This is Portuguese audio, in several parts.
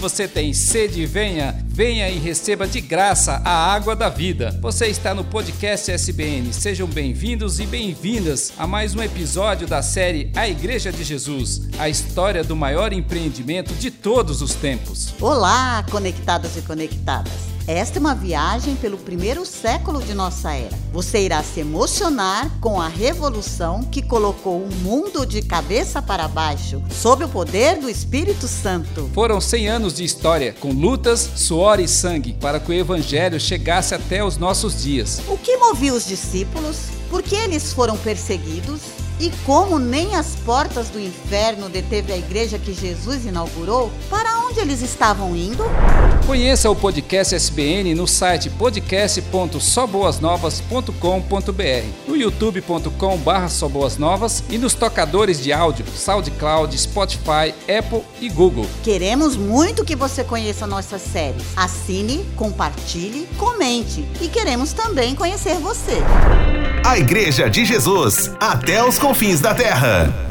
Você tem sede, venha, venha e receba de graça a água da vida. Você está no podcast SBN. Sejam bem-vindos e bem-vindas a mais um episódio da série A Igreja de Jesus, a história do maior empreendimento de todos os tempos. Olá, conectados e conectadas. Esta é uma viagem pelo primeiro século de nossa era. Você irá se emocionar com a revolução que colocou o mundo de cabeça para baixo, sob o poder do Espírito Santo. Foram 100 anos de história, com lutas, suor e sangue, para que o evangelho chegasse até os nossos dias. O que movia os discípulos? Por que eles foram perseguidos? E como nem as portas do inferno deteve a igreja que Jesus inaugurou? Para onde eles estavam indo? Conheça o podcast SBN no site podcast.soboasnovas.com.br, no youtube.com.br soboasnovas e nos tocadores de áudio SoundCloud, Spotify, Apple e Google. Queremos muito que você conheça nossas séries. Assine, compartilhe, comente e queremos também conhecer você. A Igreja de Jesus, até os confins da terra.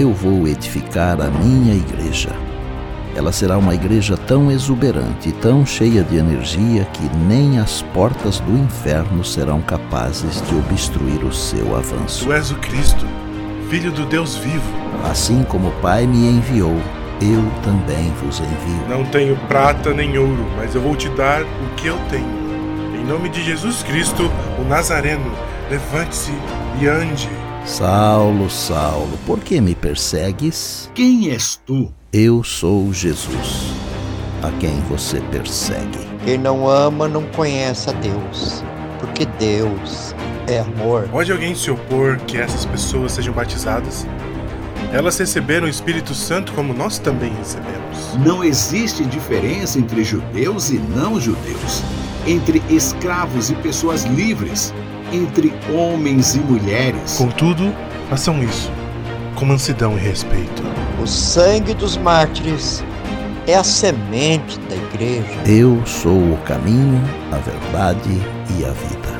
eu vou edificar a minha igreja. Ela será uma igreja tão exuberante e tão cheia de energia que nem as portas do inferno serão capazes de obstruir o seu avanço. Tu és o Cristo, Filho do Deus vivo. Assim como o Pai me enviou, eu também vos envio. Não tenho prata nem ouro, mas eu vou te dar o que eu tenho. Em nome de Jesus Cristo, o Nazareno, levante-se e ande. Saulo, Saulo, por que me persegues? Quem és tu? Eu sou Jesus, a quem você persegue. Quem não ama não conhece a Deus, porque Deus é amor. Pode alguém se opor que essas pessoas sejam batizadas? Elas receberam o Espírito Santo como nós também recebemos. Não existe diferença entre judeus e não judeus, entre escravos e pessoas livres, entre homens e mulheres. Contudo, façam isso com mansidão e respeito. O sangue dos mártires é a semente da igreja. Eu sou o caminho, a verdade e a vida.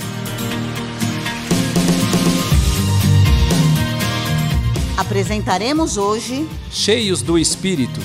Apresentaremos hoje Cheios do Espírito.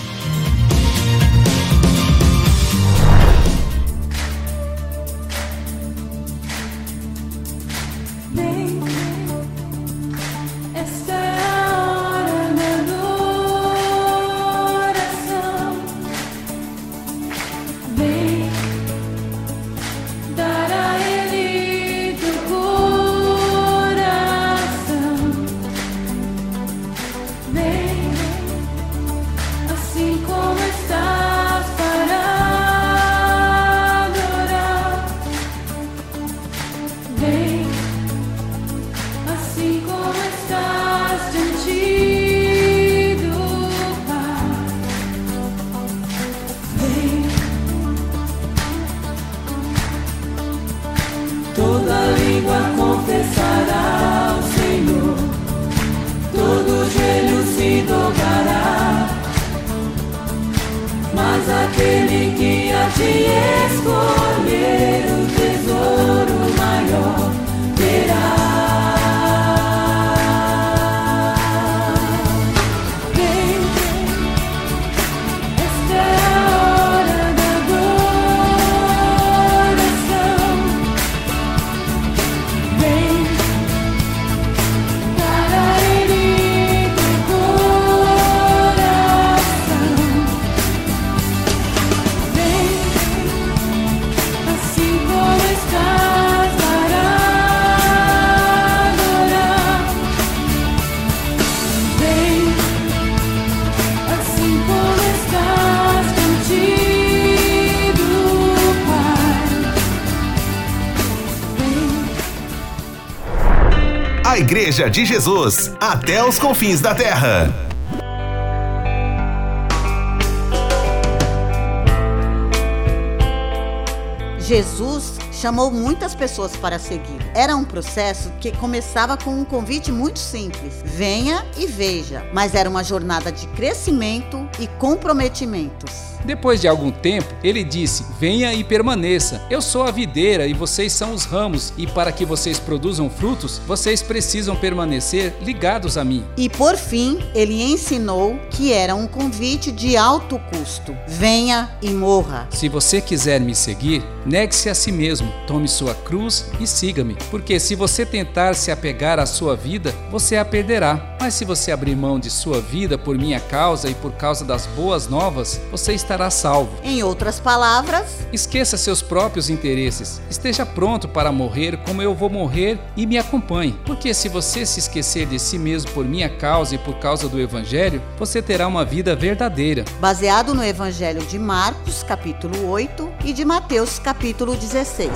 A Igreja de Jesus, até os confins da terra. Jesus chamou muitas pessoas para seguir. Era um processo que começava com um convite muito simples: venha e veja. Mas era uma jornada de crescimento e comprometimentos. Depois de algum tempo, ele disse: Venha e permaneça. Eu sou a videira e vocês são os ramos, e para que vocês produzam frutos, vocês precisam permanecer ligados a mim. E por fim, ele ensinou que era um convite de alto custo: venha e morra. Se você quiser me seguir, negue-se a si mesmo, tome sua cruz e siga-me. Porque se você tentar se apegar à sua vida, você a perderá. Mas se você abrir mão de sua vida por minha causa e por causa das boas novas, você estará salvo. Em outras palavras, Esqueça seus próprios interesses. Esteja pronto para morrer como eu vou morrer e me acompanhe. Porque se você se esquecer de si mesmo por minha causa e por causa do Evangelho, você terá uma vida verdadeira. baseado no Evangelho de Marcos, capítulo 8, e de Mateus, capítulo 16.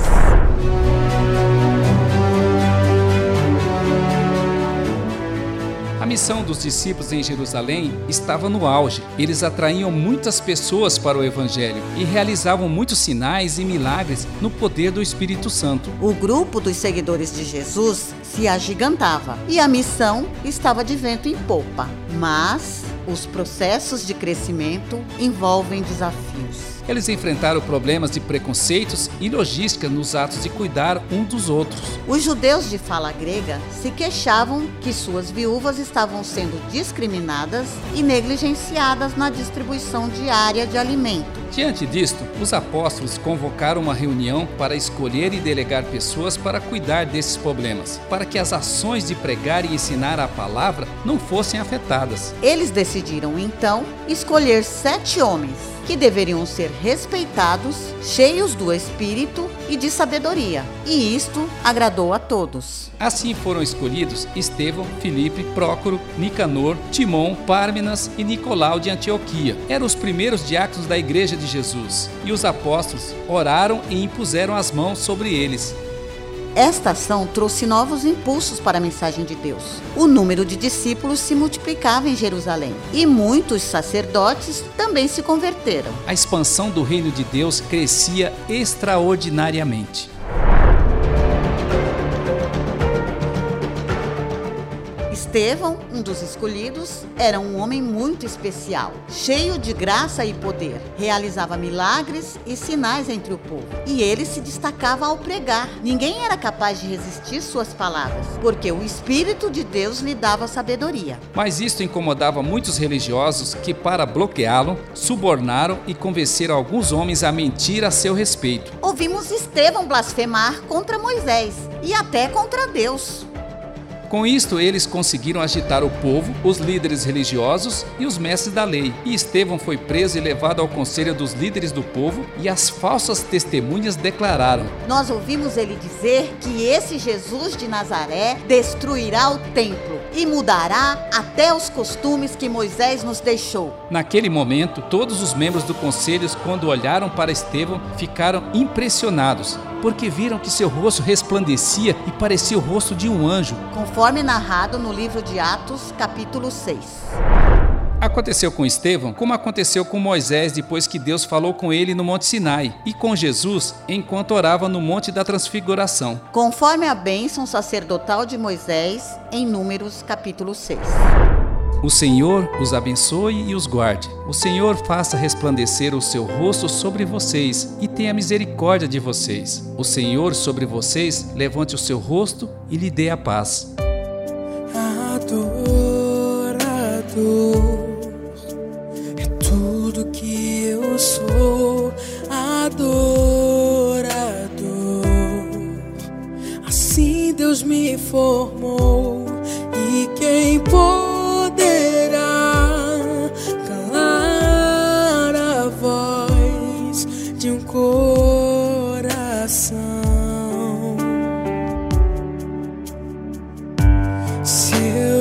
Missão dos discípulos em Jerusalém estava no auge. Eles atraíam muitas pessoas para o Evangelho e realizavam muitos sinais e milagres no poder do Espírito Santo. O grupo dos seguidores de Jesus se agigantava e a missão estava de vento em popa. Mas os processos de crescimento envolvem desafios. Eles enfrentaram problemas de preconceitos e logística nos atos de cuidar um dos outros. Os judeus de fala grega se queixavam que suas viúvas estavam sendo discriminadas e negligenciadas na distribuição diária de alimento. Diante disto, os apóstolos convocaram uma reunião para escolher e delegar pessoas para cuidar desses problemas, para que as ações de pregar e ensinar a palavra não fossem afetadas. Eles decidiram então escolher sete homens que deveriam ser respeitados, cheios do espírito e de sabedoria. E isto agradou a todos. Assim foram escolhidos Estevão, Filipe, Prócoro, Nicanor, Timon, Pármenas e Nicolau de Antioquia. Eram os primeiros diáconos da igreja de Jesus. E os apóstolos oraram e impuseram as mãos sobre eles. Esta ação trouxe novos impulsos para a mensagem de Deus. O número de discípulos se multiplicava em Jerusalém e muitos sacerdotes também se converteram. A expansão do reino de Deus crescia extraordinariamente. Estevão, um dos escolhidos, era um homem muito especial, cheio de graça e poder. Realizava milagres e sinais entre o povo. E ele se destacava ao pregar. Ninguém era capaz de resistir suas palavras, porque o Espírito de Deus lhe dava sabedoria. Mas isto incomodava muitos religiosos que, para bloqueá-lo, subornaram e convenceram alguns homens a mentir a seu respeito. Ouvimos Estevão blasfemar contra Moisés e até contra Deus. Com isto, eles conseguiram agitar o povo, os líderes religiosos e os mestres da lei. E Estevão foi preso e levado ao conselho dos líderes do povo, e as falsas testemunhas declararam: Nós ouvimos ele dizer que esse Jesus de Nazaré destruirá o templo e mudará até os costumes que Moisés nos deixou. Naquele momento, todos os membros do conselho, quando olharam para Estevão, ficaram impressionados, porque viram que seu rosto resplandecia e parecia o rosto de um anjo. Conforme narrado no livro de Atos, capítulo 6. Aconteceu com Estevão como aconteceu com Moisés depois que Deus falou com ele no Monte Sinai, e com Jesus enquanto orava no Monte da Transfiguração. Conforme a bênção sacerdotal de Moisés, em Números, capítulo 6. O Senhor os abençoe e os guarde. O Senhor faça resplandecer o seu rosto sobre vocês e tenha misericórdia de vocês. O Senhor sobre vocês levante o seu rosto e lhe dê a paz.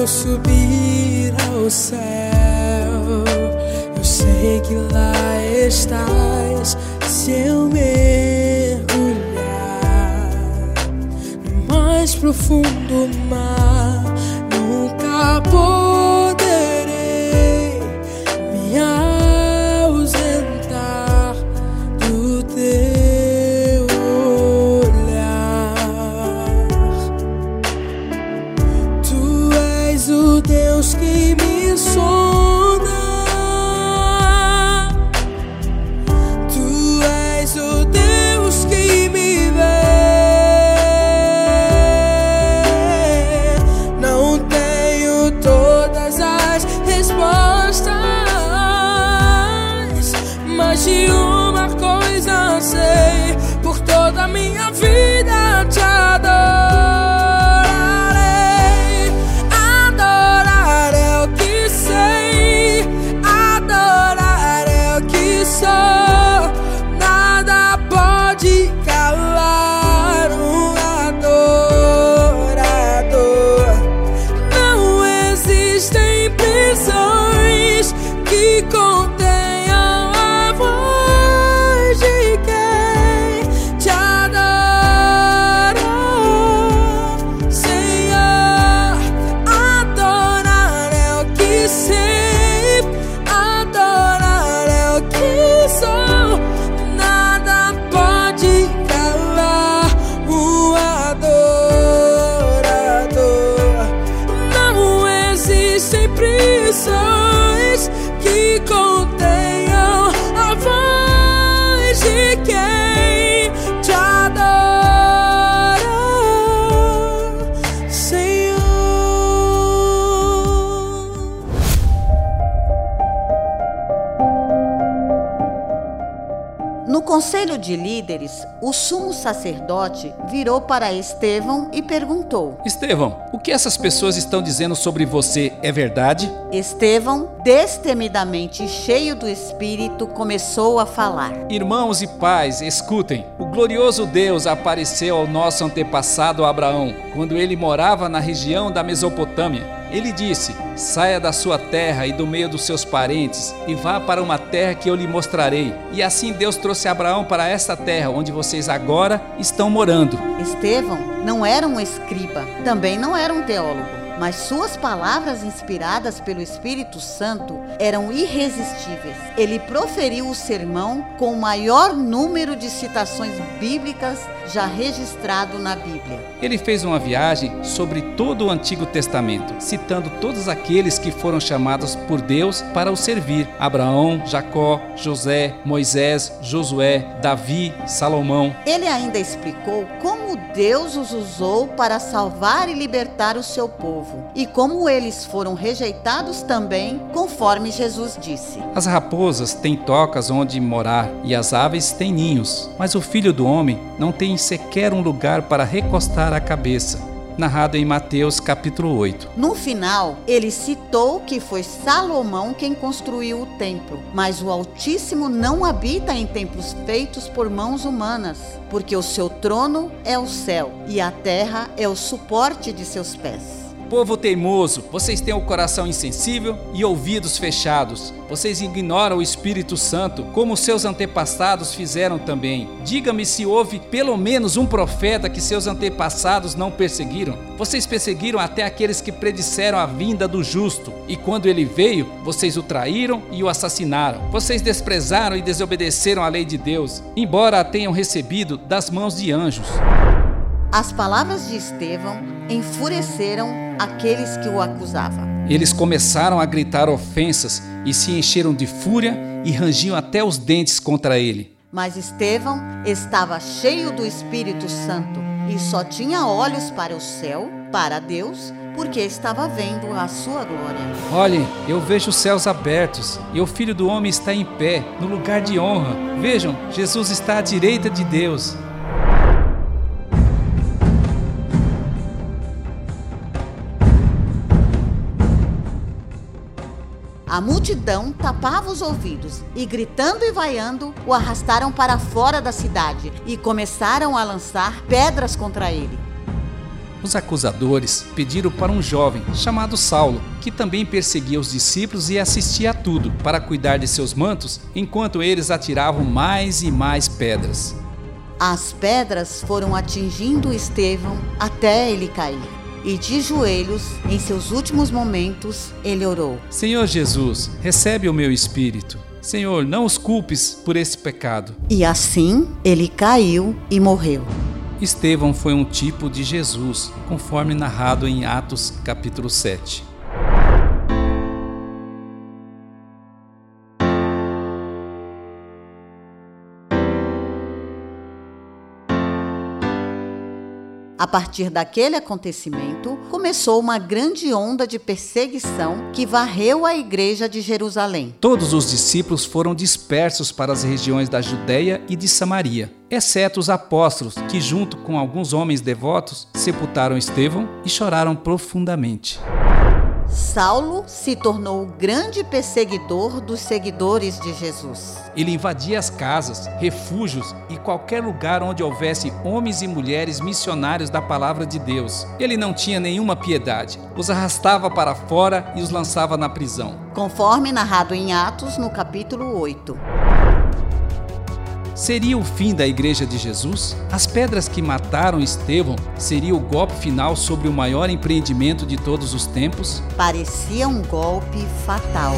subir ao céu, eu sei que lá estás. Se eu mergulhar no mais profundo mar, nunca vou. De líderes, o sumo sacerdote virou para Estevão e perguntou: Estevão, o que essas pessoas estão dizendo sobre você é verdade? Estevão, destemidamente cheio do Espírito, começou a falar: Irmãos e pais, escutem. O glorioso Deus apareceu ao nosso antepassado Abraão quando ele morava na região da Mesopotâmia. Ele disse: Saia da sua terra e do meio dos seus parentes e vá para uma terra que eu lhe mostrarei. E assim Deus trouxe Abraão para esta terra onde vocês agora estão morando. Estevão não era um escriba, também não era um teólogo mas suas palavras inspiradas pelo Espírito Santo eram irresistíveis. Ele proferiu o sermão com o maior número de citações bíblicas já registrado na Bíblia. Ele fez uma viagem sobre todo o Antigo Testamento, citando todos aqueles que foram chamados por Deus para o servir: Abraão, Jacó, José, Moisés, Josué, Davi, Salomão. Ele ainda explicou como Deus os usou para salvar e libertar o seu povo, e como eles foram rejeitados também, conforme Jesus disse. As raposas têm tocas onde morar e as aves têm ninhos, mas o filho do homem não tem sequer um lugar para recostar a cabeça narrado em Mateus capítulo 8. No final, ele citou que foi Salomão quem construiu o templo, mas o Altíssimo não habita em templos feitos por mãos humanas, porque o seu trono é o céu e a terra é o suporte de seus pés. Povo teimoso, vocês têm o coração insensível e ouvidos fechados. Vocês ignoram o Espírito Santo, como seus antepassados fizeram também. Diga-me se houve pelo menos um profeta que seus antepassados não perseguiram. Vocês perseguiram até aqueles que predisseram a vinda do justo, e quando ele veio, vocês o traíram e o assassinaram. Vocês desprezaram e desobedeceram a lei de Deus, embora a tenham recebido das mãos de anjos. As palavras de Estevão enfureceram aqueles que o acusavam. Eles começaram a gritar ofensas e se encheram de fúria e rangiam até os dentes contra ele. Mas Estevão estava cheio do Espírito Santo e só tinha olhos para o céu, para Deus, porque estava vendo a sua glória. Olhem, eu vejo os céus abertos e o Filho do Homem está em pé, no lugar de honra. Vejam, Jesus está à direita de Deus. A multidão tapava os ouvidos e, gritando e vaiando, o arrastaram para fora da cidade e começaram a lançar pedras contra ele. Os acusadores pediram para um jovem chamado Saulo, que também perseguia os discípulos e assistia a tudo, para cuidar de seus mantos, enquanto eles atiravam mais e mais pedras. As pedras foram atingindo Estevão até ele cair e de joelhos, em seus últimos momentos, ele orou: Senhor Jesus, recebe o meu espírito. Senhor, não os culpes por esse pecado. E assim ele caiu e morreu. Estevão foi um tipo de Jesus, conforme narrado em Atos capítulo 7. Partir daquele acontecimento, começou uma grande onda de perseguição que varreu a igreja de Jerusalém. Todos os discípulos foram dispersos para as regiões da Judéia e de Samaria, exceto os apóstolos, que, junto com alguns homens devotos, sepultaram Estevão e choraram profundamente. Saulo se tornou o grande perseguidor dos seguidores de Jesus. Ele invadia as casas, refúgios e qualquer lugar onde houvesse homens e mulheres missionários da palavra de Deus. Ele não tinha nenhuma piedade, os arrastava para fora e os lançava na prisão. Conforme narrado em Atos, no capítulo 8. Seria o fim da Igreja de Jesus? As pedras que mataram Estevão seria o golpe final sobre o maior empreendimento de todos os tempos? Parecia um golpe fatal.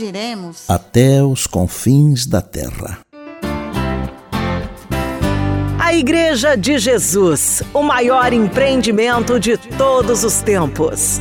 Onde iremos? Até os confins da terra. A Igreja de Jesus, o maior empreendimento de todos os tempos.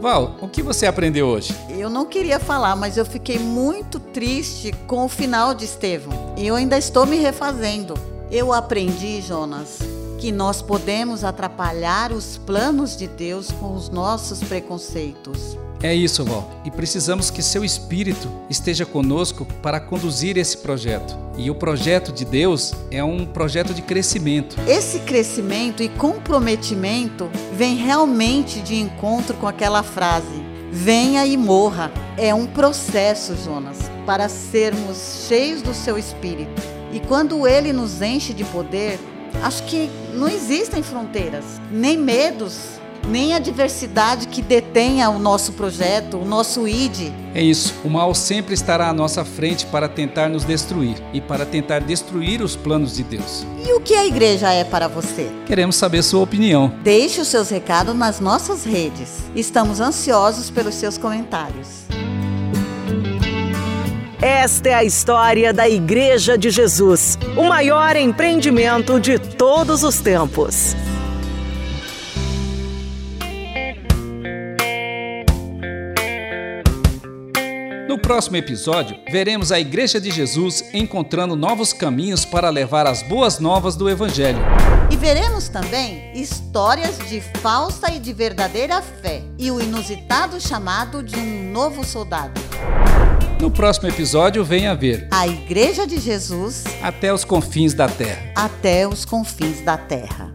Val, o que você aprendeu hoje? Eu não queria falar, mas eu fiquei muito triste com o final de Estevão. E eu ainda estou me refazendo. Eu aprendi, Jonas, que nós podemos atrapalhar os planos de Deus com os nossos preconceitos. É isso, Val. E precisamos que seu espírito esteja conosco para conduzir esse projeto. E o projeto de Deus é um projeto de crescimento. Esse crescimento e comprometimento vem realmente de encontro com aquela frase: venha e morra. É um processo, Jonas, para sermos cheios do seu espírito. E quando ele nos enche de poder, acho que não existem fronteiras, nem medos, nem a diversidade que detenha o nosso projeto, o nosso ID. É isso, o mal sempre estará à nossa frente para tentar nos destruir e para tentar destruir os planos de Deus. E o que a igreja é para você? Queremos saber sua opinião. Deixe os seus recados nas nossas redes. Estamos ansiosos pelos seus comentários. Esta é a história da Igreja de Jesus, o maior empreendimento de todos os tempos. No próximo episódio, veremos a Igreja de Jesus encontrando novos caminhos para levar as boas novas do Evangelho. E veremos também histórias de falsa e de verdadeira fé e o inusitado chamado de um novo soldado. No próximo episódio, venha ver a Igreja de Jesus até os confins da terra. Até os confins da terra.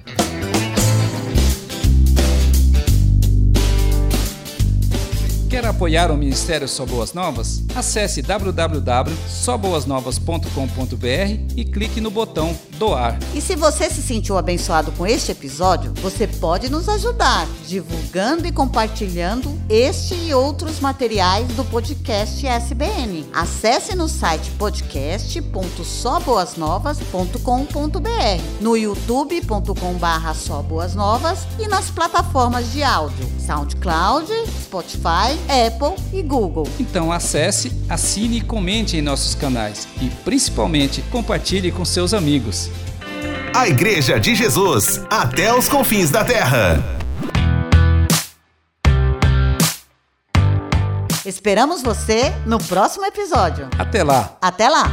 Apoiar o Ministério Só Boas Novas? Acesse www.soboasnovas.com.br e clique no botão doar. E se você se sentiu abençoado com este episódio, você pode nos ajudar divulgando e compartilhando este e outros materiais do podcast SBN. Acesse no site podcast.soboasnovas.com.br, no youtube.com/barra e nas plataformas de áudio SoundCloud, Spotify Apple e Google. Então acesse, assine e comente em nossos canais e principalmente compartilhe com seus amigos. A Igreja de Jesus, até os confins da terra. Esperamos você no próximo episódio. Até lá. Até lá.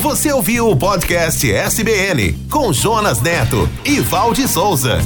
Você ouviu o podcast SBN com Jonas Neto e Valde Souza.